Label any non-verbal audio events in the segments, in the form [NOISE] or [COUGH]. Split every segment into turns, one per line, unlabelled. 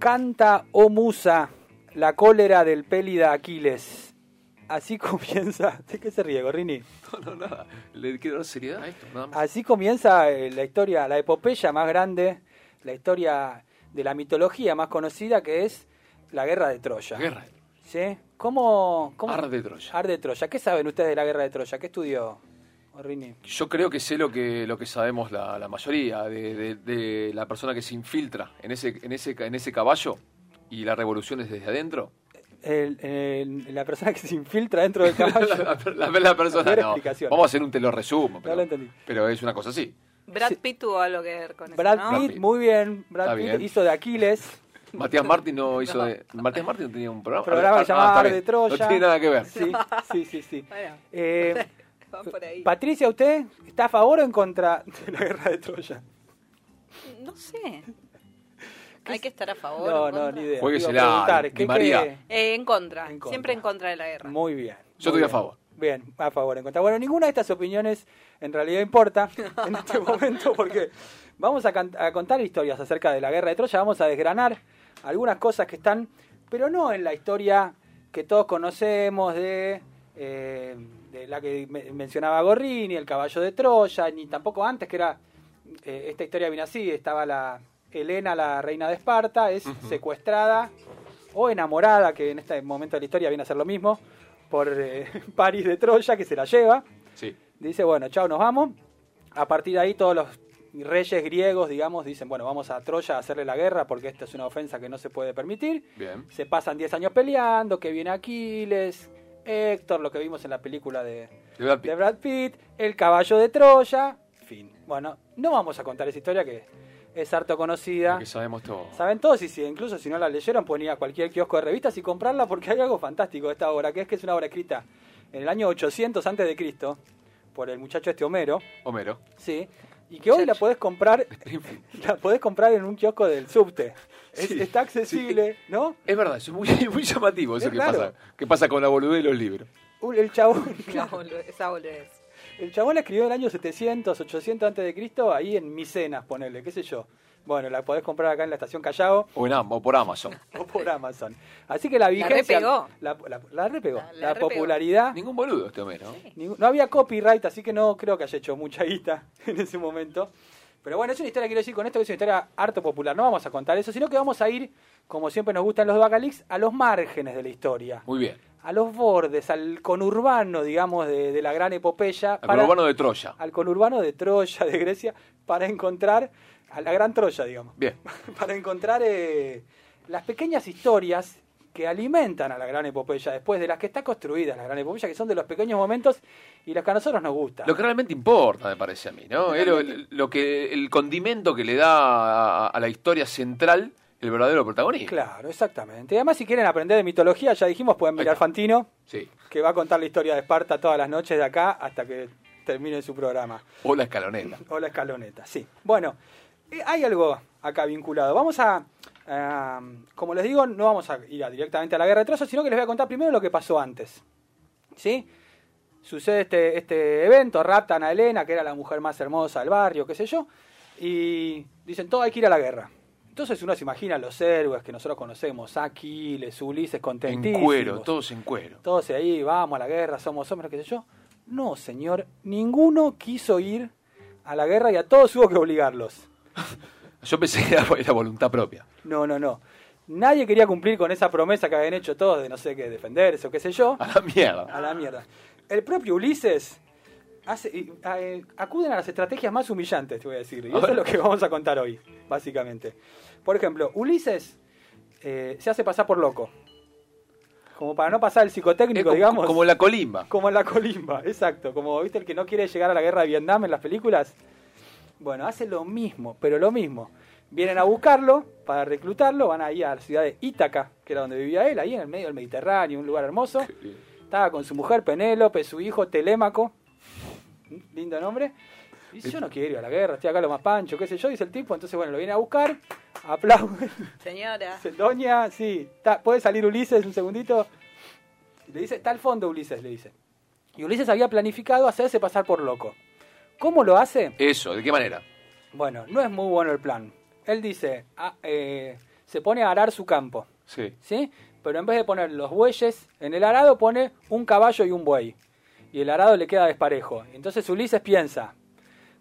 Canta, oh musa, la cólera del pélida Aquiles. Así [LAUGHS] comienza. ¿De qué se ríe, Gorrini?
No, no, nada. Le quiero dar seriedad a esto, nada más.
Así comienza eh, la historia, la epopeya más grande, la historia de la mitología más conocida que es la guerra de Troya.
Guerra.
¿Sí? ¿Cómo, cómo?
Ar de Troya.
Ar de Troya. ¿Qué saben ustedes de la guerra de Troya? ¿Qué estudió Gorrini?
Yo creo que sé lo que, lo que sabemos la, la mayoría de, de- de la persona que se infiltra en ese, en ese, en ese caballo y la revolución es desde adentro.
El- el- la persona que se infiltra dentro del caballo. [LAUGHS]
la, la- la persona no. Vamos a hacer un te lo resumo,
No
pero,
lo entendí.
pero es una cosa así.
Brad
Sí.
Pitt tuvo algo que ver con
Brad
eso, ¿no?
Pitt,
Pitt.
muy bien. Brad
Está
Pitt
bien.
hizo de Aquiles. [LAUGHS]
Matías Martín no [LAUGHS] hizo de. Matías Martín no tenía un programa.
programa
Ah,
Ar
bien.
de Troya.
No tiene nada que ver.
Sí, sí, sí. sí.
Bueno,
Eh, [LAUGHS]
va por ahí.
Patricia, ¿usted está a favor o en contra de la guerra de Troya?
No sé. [LAUGHS] Hay que estar a favor.
No,
en
no,
contra.
ni idea.
Jueguesela,
Iba a preguntar,
Di
¿qué-
María.
Eh, en contra.
En contra.
Siempre en contra de la guerra.
Muy bien.
Yo
muy
estoy a favor.
Bien, a favor, en contra. Bueno, ninguna de estas opiniones en realidad importa [LAUGHS] en este momento porque vamos a contar historias acerca de la guerra de Troya, vamos a desgranar algunas cosas que están, pero no en la historia que todos conocemos de, eh, de la que me- mencionaba Gorrini, el caballo de Troya, ni tampoco antes que era, eh, esta historia viene así, estaba la Helena, la reina de Esparta, es secuestrada o enamorada, que en este momento de la historia viene a ser lo mismo, por eh, [LAUGHS] París de Troya, que se la lleva.
Sí.
Dice, bueno, chao, nos vamos. A partir de ahí todos los reyes griegos, digamos, dicen, bueno, vamos a Troya a hacerle la guerra porque esta es una ofensa que no se puede permitir.
Bien.
Se pasan 10 años peleando, que viene Aquiles, Héctor, lo que vimos en la película de,
De Brad Pitt.
de Brad Pitt, el caballo de Troya, fin. Bueno, no vamos a contar esa historia que es harto conocida.
Que sabemos todo.
Saben todos y si, incluso si no la leyeron pueden ir a cualquier kiosco de revistas y comprarla porque hay algo fantástico de esta obra, que es que es una obra escrita en el año 800 antes de Cristo por el muchacho este Homero,
Homero.
sí, y que hoy la podés comprar, [LAUGHS] [LAUGHS] la podés comprar en un kiosco del subte. Es-
Sí,
está accesible, ¿no?
Es verdad, es muy, [LAUGHS] muy llamativo eso
Es
que pasa, que pasa con la boludez de los libros.
Un- El chabón,
esa boludez.
el chabón la escribió en el año 700, 800 antes de Cristo, ahí en Micenas, ponele, qué sé yo. Bueno, la podés comprar acá en la estación Callao
O, en, o por Amazon. [LAUGHS]
o por Amazon. Así que la vigencia...
repegó.
La, la- la repegó.
La-
La,
la repegó.
popularidad...
Ningún boludo este Homero. ¿no?
No había copyright, así que no creo que haya hecho mucha guita [LAUGHS] en ese momento. Pero bueno, es una historia, quiero decir con esto, que es una historia harto popular. No vamos a contar eso, sino que vamos a ir, como siempre nos gustan los Bacalix, a los márgenes de la historia.
Muy bien.
A los bordes, al conurbano, digamos, de, de la gran epopeya.
Al urbano de Troya.
al conurbano de Troya, de Grecia, para encontrar, a la gran Troya, digamos
Bien. [LAUGHS]
para encontrar eh, las pequeñas historias que alimentan a la gran epopeya después de las que está construida la gran epopeya, que son de los pequeños momentos y los que a nosotros nos gusta.
Lo que realmente importa, me parece a mí, ¿no? Es lo, lo que, el condimento que le da a, a la historia central el verdadero protagonista.
Claro, exactamente. Y además, si quieren aprender de mitología, ya dijimos, pueden mirar. Fantino,
Sí.
que va a contar la historia de Esparta todas las noches de acá hasta que termine su programa.
O la escaloneta. [LAUGHS]
O la escaloneta, sí. Bueno, hay algo acá vinculado. Vamos a, como les digo, no vamos a ir a- directamente a la guerra de Troya, sino que les voy a contar primero lo que pasó antes. ¿Sí? Sucede este, este evento, raptan a Helena, que era la mujer más hermosa del barrio, qué sé yo, y dicen, todo hay que ir a la guerra. Entonces uno se imagina los héroes que nosotros conocemos, Aquiles, Ulises,
En
contentísimos.
cuero, todos en cuero.
Todos ahí, vamos a la guerra, somos hombres, qué sé yo. No, señor, ninguno quiso ir a la guerra y a todos hubo que obligarlos. [LAUGHS]
Yo pensé que era, voluntad propia.
No, no, no. Nadie quería cumplir con esa promesa que habían hecho todos de no sé qué, defenderse o qué sé yo.
A la mierda.
A la mierda. El propio Ulises hace, eh, acuden a las estrategias más humillantes, te voy a decir. Y
A
eso
ver.
es lo que vamos a contar hoy, básicamente. Por ejemplo, Ulises eh, se hace pasar por loco. Como para no pasar el psicotécnico,
como,
digamos.
como la colimba.
Como en la colimba, exacto. Como viste el que no quiere llegar a la guerra de Vietnam en las películas. Bueno, hace lo mismo, pero lo mismo. Vienen a buscarlo para reclutarlo, van ahí a la ciudad de Ítaca, que era donde vivía él, ahí en el medio del Mediterráneo, un lugar hermoso. Estaba con su mujer Penélope, su hijo Telémaco, lindo nombre. Y dice, yo no quiero ir a la guerra, estoy acá lo más pancho, qué sé yo, dice el tipo. Entonces, bueno, lo viene a buscar, aplauden.
Señora. [LAUGHS]
Dice, Doña, sí, está- puede salir Ulises un segundito. Le dice, está al fondo Ulises, le dice. Y Ulises había planificado hacerse pasar por loco. ¿Cómo lo hace?
Eso, ¿de qué manera?
Bueno, no es muy bueno el plan. Él dice, ah, eh, se pone a arar su campo,
Sí.
¿sí? Pero en vez de poner los bueyes en el arado, pone un caballo y un buey. Y el arado le queda desparejo. Entonces Ulises piensa,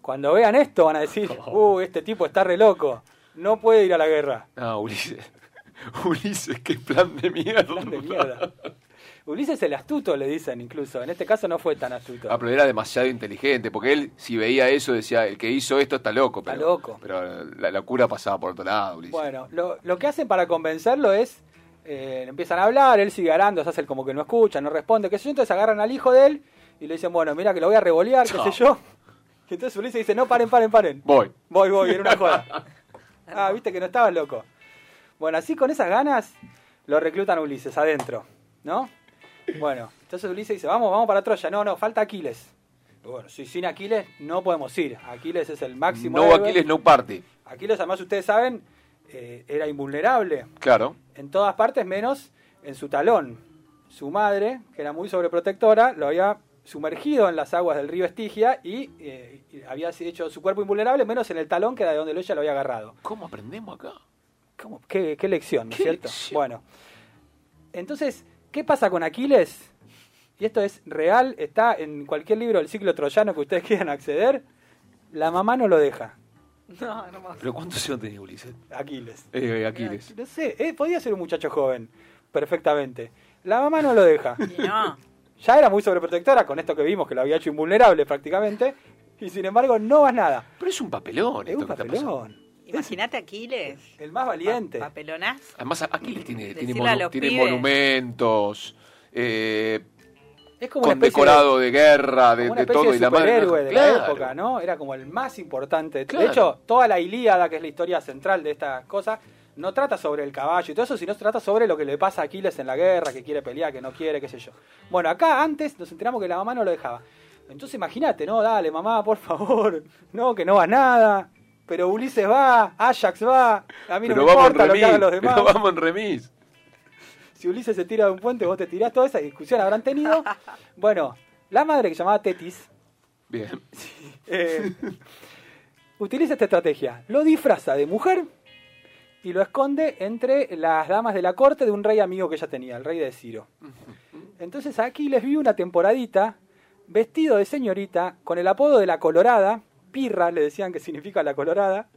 cuando vean esto van a decir, [LAUGHS] uh, este tipo está re loco, no puede ir a la guerra.
Ah, Ulises. [LAUGHS] Ulises, qué plan de mierda.
Plan de mierda. Ulises el astuto, le dicen incluso. En este caso no fue tan astuto.
Ah, pero era demasiado inteligente, porque él, si veía eso, decía, el que hizo esto está loco.
Está
Pero,
loco.
Pero la locura pasaba por otro lado, Ulises.
Bueno, lo, lo que hacen para convencerlo es, eh, empiezan a hablar, él sigue arando, se hace como que no escucha, no responde, qué sé yo, entonces agarran al hijo de él y le dicen, bueno, mira que lo voy a revolear, qué sé yo. Y entonces Ulises dice, no, paren, paren, paren.
Voy.
Voy, voy, era una joda. [LAUGHS] Ah, viste que no estabas loco. Bueno, así con esas ganas lo reclutan a Ulises adentro, ¿no? Bueno, entonces Ulises dice, vamos, vamos para Troya. No, no, falta Aquiles. Bueno, si sin Aquiles no podemos ir. Aquiles es el máximo.
No
héroe.
Aquiles, no party.
Aquiles, además, ustedes saben, eh, era invulnerable
Claro.
en todas partes menos en su talón. Su madre, que era muy sobreprotectora, lo había sumergido en las aguas del río Estigia y, eh, había hecho su cuerpo invulnerable menos en el talón, que era de donde ella lo había agarrado.
¿Cómo aprendemos acá?
¿Cómo? ¿Qué, qué lección, ¿no es
¿Qué
cierto?
lección?
Bueno, entonces, ¿qué pasa con Aquiles? Y esto es real, está en cualquier libro del ciclo troyano que ustedes [LAUGHS] quieran acceder. La mamá no lo deja, [LAUGHS]
No, hermoso.
¿Pero cuántos años tenía Ulises?
Aquiles.
Eh, Aquiles.
No sé, eh, podía ser un muchacho joven, perfectamente. La mamá no lo deja. [LAUGHS]
No.
Ya era muy sobreprotectora con esto que vimos, que lo había hecho invulnerable prácticamente. Y sin embargo, no vas nada.
Pero es un papelón
Es
esto
un
que está pasando.
papelón.
Imagínate a [LAUGHS] Aquiles.
El más valiente.
Pa- Papelonaz.
Además, Aquiles tiene, tiene, monu- monumentos, eh,
Es como una
condecorado de, guerra, de,
como una
de
especie
todo.
de
y la madre-
superhéroe de
Claro.
la época, ¿no? Era como el más importante.
Claro.
De hecho, toda la Ilíada, que es la historia central de esta cosa, no trata sobre el caballo y todo eso, sino trata sobre lo que le pasa a Aquiles en la guerra, que quiere pelear, que no quiere, qué sé yo. Bueno, acá antes nos enteramos que la mamá no lo dejaba. Entonces imagínate, no, dale, mamá, por favor, [LAUGHS] no, que no va nada. Pero Ulises va, Ajax va, a mí no
Pero
me importa lo que hagan los demás.
Pero vamos en remis.
Si Ulises se tira de un puente, vos te tirás, toda esa discusión habrán tenido. [LAUGHS] Bueno, la madre que se llamaba Tetis,
Bien.
eh, utiliza esta estrategia. Lo disfraza de mujer y lo esconde entre las damas de la corte de un rey amigo que ella tenía, el rey de Ciro. [LAUGHS] Entonces aquí les vi una temporadita vestido de señorita con el apodo de la Colorada, Pirra le decían que significa la Colorada,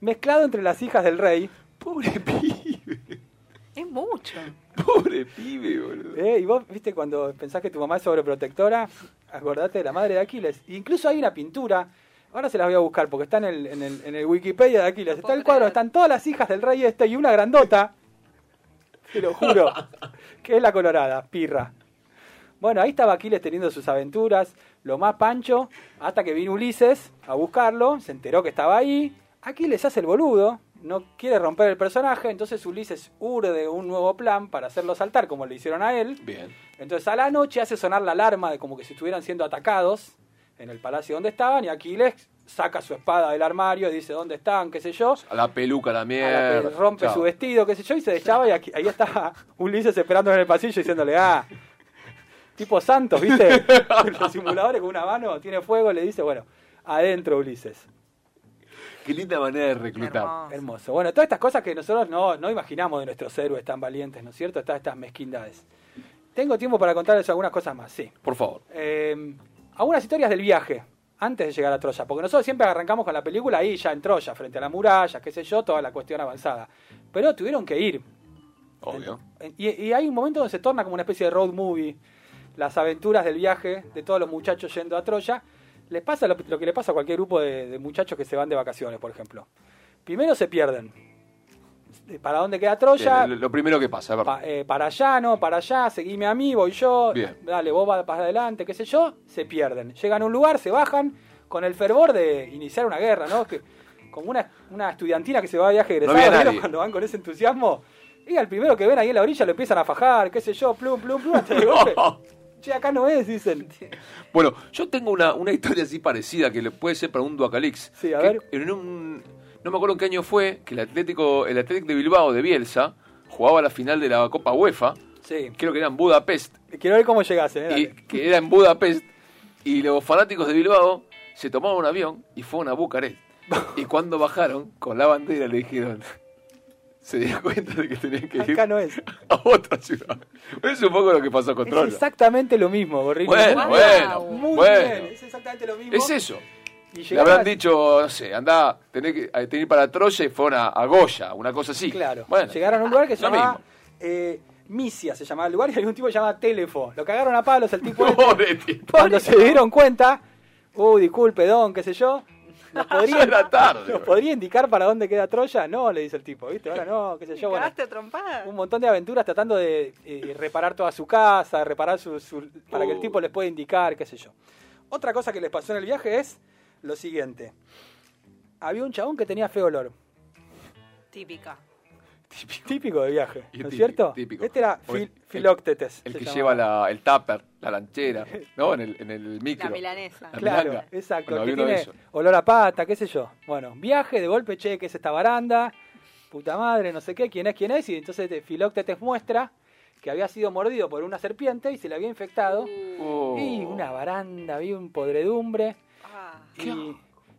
mezclado entre las hijas del rey.
Pobre [LAUGHS] pibe.
Es mucho.
Pobre pibe, boludo.
¿eh? Y vos, viste, cuando pensás que tu mamá es sobreprotectora, acordate de la madre de Aquiles. Incluso hay una pintura, ahora se las voy a buscar porque está en el, en el, en el Wikipedia de Aquiles. Está el cuadro, están todas las hijas del rey este y una grandota, te lo juro, [LAUGHS] que es la colorada, Pirra. Bueno, ahí estaba Aquiles teniendo sus aventuras, lo más pancho, hasta que vino Ulises a buscarlo, se enteró que estaba ahí. Aquiles hace el boludo, no quiere romper el personaje, entonces Ulises urde un nuevo plan para hacerlo saltar, como le hicieron a él.
Bien.
Entonces a la noche hace sonar la alarma de como que si estuvieran siendo atacados en el palacio donde estaban y Aquiles saca su espada del armario, dice dónde están, qué sé yo,
A la peluca, la
a la
mierda.
pe- rompe
Chao.
su vestido, qué sé yo, y se deschaba y aquí- ahí estaba [LAUGHS] Ulises esperando en el pasillo diciéndole, ah, tipo Santos, ¿viste? [LAUGHS] Los simuladores con una mano, tiene fuego, le dice, bueno, adentro Ulises.
Qué linda manera de reclutar.
Hermoso.
Hermoso. Bueno, todas estas cosas que nosotros no, no imaginamos de nuestros héroes tan valientes, ¿no es cierto? Todas estas mezquindades. Tengo tiempo para contarles algunas cosas más, sí.
Por favor.
Eh, algunas historias del viaje antes de llegar a Troya, porque nosotros siempre arrancamos con la película ahí ya en Troya, frente a la muralla, qué sé yo, toda la cuestión avanzada. Pero tuvieron que ir.
Obvio.
Y, y hay un momento donde se torna como una especie de road movie, las aventuras del viaje de todos los muchachos yendo a Troya. Les pasa lo, lo que le pasa a cualquier grupo de, de muchachos que se van de vacaciones, por ejemplo. Primero se pierden. ¿Para dónde queda Troya?
Bien, lo, primero que pasa.
Pa- eh, para allá, no, para allá, seguime a mí, voy yo,
Bien.
dale, vos vas para adelante, qué sé yo, se pierden. Llegan a un lugar, se bajan con el fervor de iniciar una guerra, ¿no? Que, como una, una estudiantina que se va a viaje egresado,
había
¿vieron
nadie.
cuando van con ese entusiasmo. Y al primero que ven ahí en la orilla lo empiezan a fajar, qué sé yo, plum, plum, plum, hasta de [LAUGHS] golpe. Che, acá no es, dicen. [LAUGHS]
Bueno, yo tengo una, una historia así parecida que le puede ser para un Duacalix.
Sí, a ver.
En un, no me acuerdo en qué año fue que el Atlético, el Atlético de Bilbao de Bielsa jugaba la final de la Copa UEFA,
Sí.
creo que era en Budapest,
Quiero ver cómo llegasen, ¿eh?
y que era en Budapest, y los fanáticos de Bilbao se tomaron un avión y fueron a Bucarest. [LAUGHS] Y cuando bajaron con la bandera le dijeron, se dieron cuenta de que tenían que ir
no es.
a otra ciudad. Es un poco lo que pasó con
Es
Troya.
exactamente lo mismo, Gorrino.
Bueno, bueno,
Muy
bueno.
bien, es exactamente lo mismo.
Es eso. Le habrán
a-
dicho, no sé, anda, tenés que, eh, tenés que ir para Troya y fueron a, a Goya, una cosa así.
Claro.
Bueno,
Llegaron a un lugar que se
lo
llamaba eh, Misia, se llamaba el lugar, y hay un tipo que se llama Telefo. Lo cagaron a palos el tipo [LAUGHS] este.
Pobre tipo.
Cuando se dieron cuenta, uh, disculpe, don, qué sé yo, ¿nos [LAUGHS] podría,
Ya era tarde,
¿nos podría indicar para dónde queda Troya? No, le dice el tipo, ¿viste? Ahora no, qué sé yo. Un montón de aventuras tratando de eh, reparar toda su casa, reparar su, su- para que el
Uh.
tipo les pueda indicar, qué sé yo. Otra cosa que les pasó en el viaje es lo siguiente. Había un chabón que tenía feo olor.
Típica.
Típico de viaje, ¿no es
típico,
cierto?
típico.
Este era Fil-
el-
Filóctetes.
El que
llamaba.
lleva la, el tupper, la lanchera, [LAUGHS] ¿no? En el, en el micro.
La milanesa.
La
Claro,
milanga.
exacto.
Bueno,
el que tiene olor a pata, qué sé yo. Bueno, viaje, de golpe, che, que es esta baranda, puta madre, no sé qué, quién es, quién es. Y entonces te- Filóctetes muestra que había sido mordido por una serpiente y se le había infectado.
Oh.
Y una baranda, había un podredumbre.
Ah,
Y,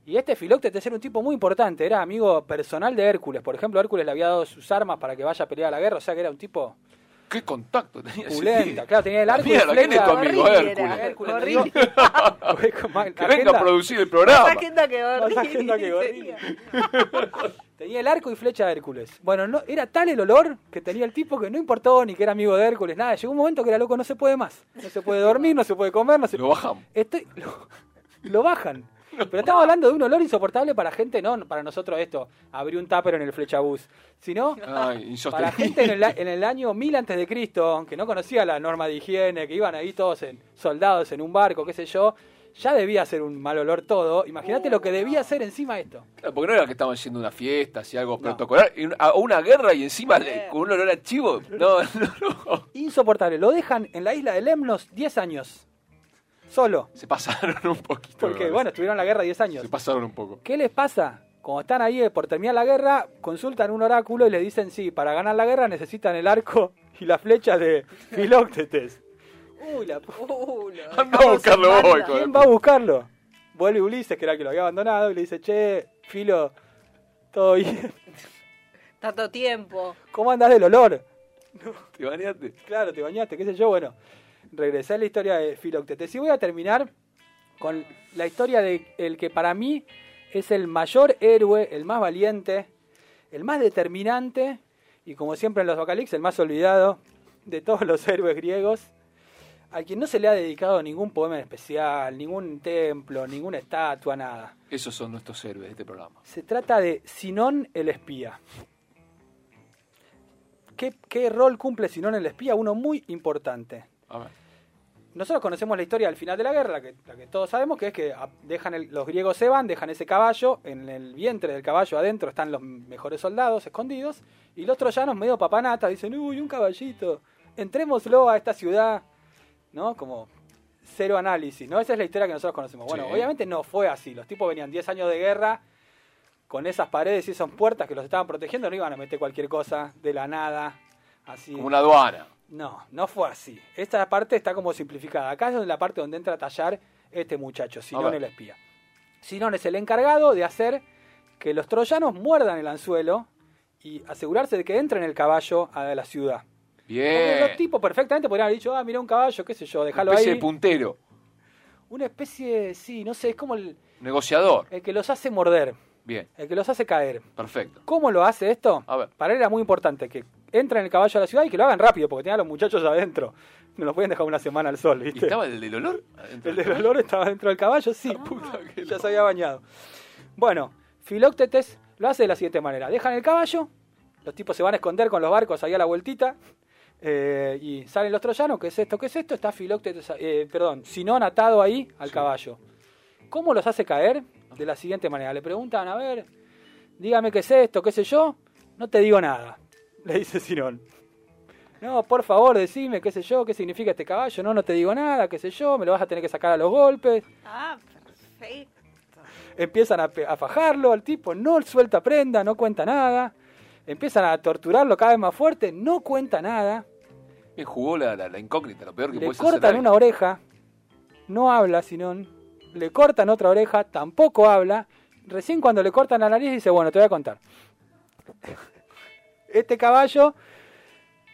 y este Filóctetes era un tipo muy importante, era amigo personal de Hércules. Por ejemplo, Hércules le había dado sus armas para que vaya a pelear a la guerra, o sea que era un tipo
¿Qué contacto tenía
pulenta. Claro, tenía el arco y
Mierda, ¿quién es
flecha.
tu amigo Hércules?
Hércules, [LAUGHS]
Que venga a producir el
Más
programa.
agenda que
Más agenda que horrible.
tenía. [LAUGHS]
Tenía el arco y flecha de Hércules. Bueno, no, era tal el olor que tenía el tipo que no importó ni que era amigo de Hércules, nada. Llegó un momento que era loco, no se puede más. No se puede dormir, no se puede comer, no se
Lo bajamos.
Estoy, lo, lo bajan. [LAUGHS] Pero estamos hablando de un olor insoportable para gente, no para nosotros esto, abrir un tupper en el flechabús, sino
Ay, [LAUGHS]
para gente en el, en el año 1000 antes de Cristo, que no conocía la norma de higiene, que iban ahí todos en, soldados en un barco, qué sé yo, ya debía ser un mal olor todo. Imagínate lo que debía ser encima esto.
Claro, porque no era que estaban haciendo una fiesta, así algo protocolar, y un- a una guerra y encima le- con un olor a chivo. [LAUGHS] No, no, no.
Insoportable. Lo dejan en la isla de Lemnos 10 años. Solo.
Se pasaron un poquito.
Porque, bueno, estuvieron en la guerra 10 años.
Se pasaron un poco.
¿Qué les pasa? Cuando están ahí eh, por terminar la guerra, consultan un oráculo y le dicen, sí, para ganar la guerra necesitan el arco y la flecha de Filóctetes. Uy, la pu-
lo
Anda a buscarlo de
¿Quién va a buscarlo? Vuelve Ulises, que era el que lo había abandonado, y le dice, che, Filo, todo bien. [LAUGHS]
Tanto tiempo.
¿Cómo andás del olor?
¿Te bañaste?
Claro, te bañaste, qué sé yo. Bueno, regresé a la historia de Filóctetes. Y voy a terminar con la historia de el que para mí es el mayor héroe, el más valiente, el más determinante y como siempre en los Bacalix, el más olvidado de todos los [LAUGHS] héroes griegos, a quien no se le ha dedicado ningún poema en especial, ningún templo, ninguna estatua, nada.
Esos son nuestros héroes de este programa.
Se trata de Sinón el espía. ¿Qué, qué rol cumple Sinón el espía? Uno muy importante.
A ver.
Nosotros conocemos la historia al final de la guerra, la que, la que todos sabemos, que es que dejan el- los griegos se van, dejan ese caballo, en el vientre del caballo adentro están los mejores soldados escondidos, y los troyanos medio papanata dicen, uy, un caballito, entrémoslo a esta ciudad, ¿no? Como cero análisis, ¿no? Esa es la historia que nosotros conocemos. Bueno,
Sí.
obviamente no fue así, los tipos venían 10 años de guerra, con esas paredes y esas puertas que los estaban protegiendo, no iban a meter cualquier cosa de la nada, así.
Como una aduana.
No, no fue así. Esta parte está como simplificada. Acá es la parte donde entra a tallar este muchacho, Sinón el espía. Sinón es el encargado de hacer que los troyanos muerdan el anzuelo y asegurarse de que entren el caballo a la ciudad. Porque
Bien.
los tipos perfectamente podrían haber dicho, ah, mira un caballo, qué sé yo,
Una
déjalo
especie
ahí.
de puntero.
Una especie, sí, no sé, es como el,
Negociador.
el que los hace morder,
Bien.
el que los hace caer.
Perfecto.
¿Cómo lo hace esto?
A ver.
Para él era muy importante que entren el caballo a la ciudad y que lo hagan rápido, porque tenían a los muchachos adentro. No los pueden dejar una semana al sol,
¿Y estaba el del olor? [LAUGHS]
El
del
olor estaba dentro del caballo, sí.
puta que
ya se había bañado. Bueno, Filóctetes lo hace de la siguiente manera. Dejan el caballo, los tipos se van a esconder con los barcos ahí a la vueltita, eh, y salen los troyanos, ¿qué es esto? ¿Qué es esto? Está Filóctetes, eh, perdón, Sinón atado ahí al
Sí.
caballo. ¿Cómo los hace caer? De la siguiente manera. Le preguntan, a ver, dígame qué es esto, qué sé yo, no te digo nada, [LAUGHS] le dice Sinón. No, por favor, decime qué sé yo, qué significa este caballo, no, no te digo nada, qué sé yo, me lo vas a tener que sacar a los golpes.
Ah, perfecto.
Empiezan a, fajarlo al tipo, no suelta prenda, no cuenta nada. Empiezan a torturarlo cada vez más fuerte, no cuenta nada.
Bien, jugó la, la, la incógnita, lo peor que
Le
puedes
cortan una oreja, no habla Sinón. Le cortan otra oreja, tampoco habla. Recién cuando le cortan la nariz dice, bueno, te voy a contar. Este caballo,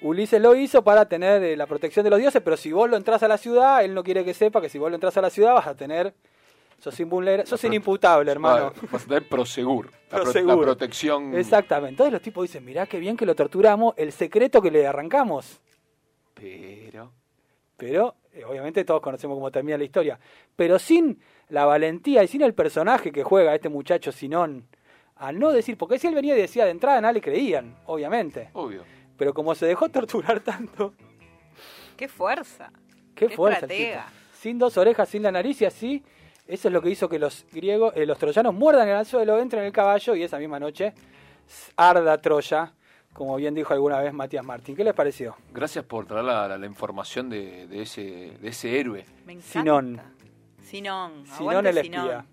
Ulises lo hizo para tener eh, la protección de los dioses, pero si vos lo entras a la ciudad, él no quiere que sepa que si vos lo entras a la ciudad vas a tener... Sos, invulner- sos inimputable, hermano.
Vas a tener prosegur. La, pro-
Prosegur.
la protección.
Exactamente. Entonces los tipos dicen, mirá qué bien que lo torturamos, el secreto que le arrancamos.
Pero.
Pero, eh, obviamente todos conocemos cómo termina la historia. Pero sin la valentía y sin el personaje que juega este muchacho Sinón, a no decir, porque si él venía y decía de entrada, nada le creían, obviamente.
Obvio.
Pero como se dejó torturar [LAUGHS] tanto,
Qué fuerza.
qué,
Qué
fuerza el
estratega.
tipo. Sin dos orejas, sin la nariz y así, eso es lo que hizo que los griegos, eh, los troyanos muerdan el anzuelo, entren en el caballo y esa misma noche arda Troya, como bien dijo alguna vez Matías Martín. ¿Qué les pareció?
Gracias por traer la, la- la información de, de ese, de ese héroe.
Me encanta.
Sinón.
Sinón.
Sinón el
Sinón.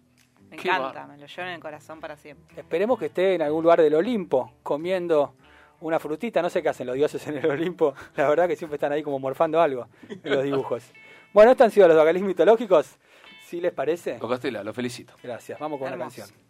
Me
Qué
encanta, me lo llevo en el corazón para siempre.
Esperemos que esté en algún lugar del Olimpo comiendo una frutita. No sé qué hacen los dioses en el Olimpo. La verdad que siempre están ahí como morfando algo en los dibujos. [LAUGHS] Bueno, estos han sido los vocalismos mitológicos. ¿Sí les parece?
Costela, lo felicito.
Gracias. Vamos con una
Hermoso.
canción.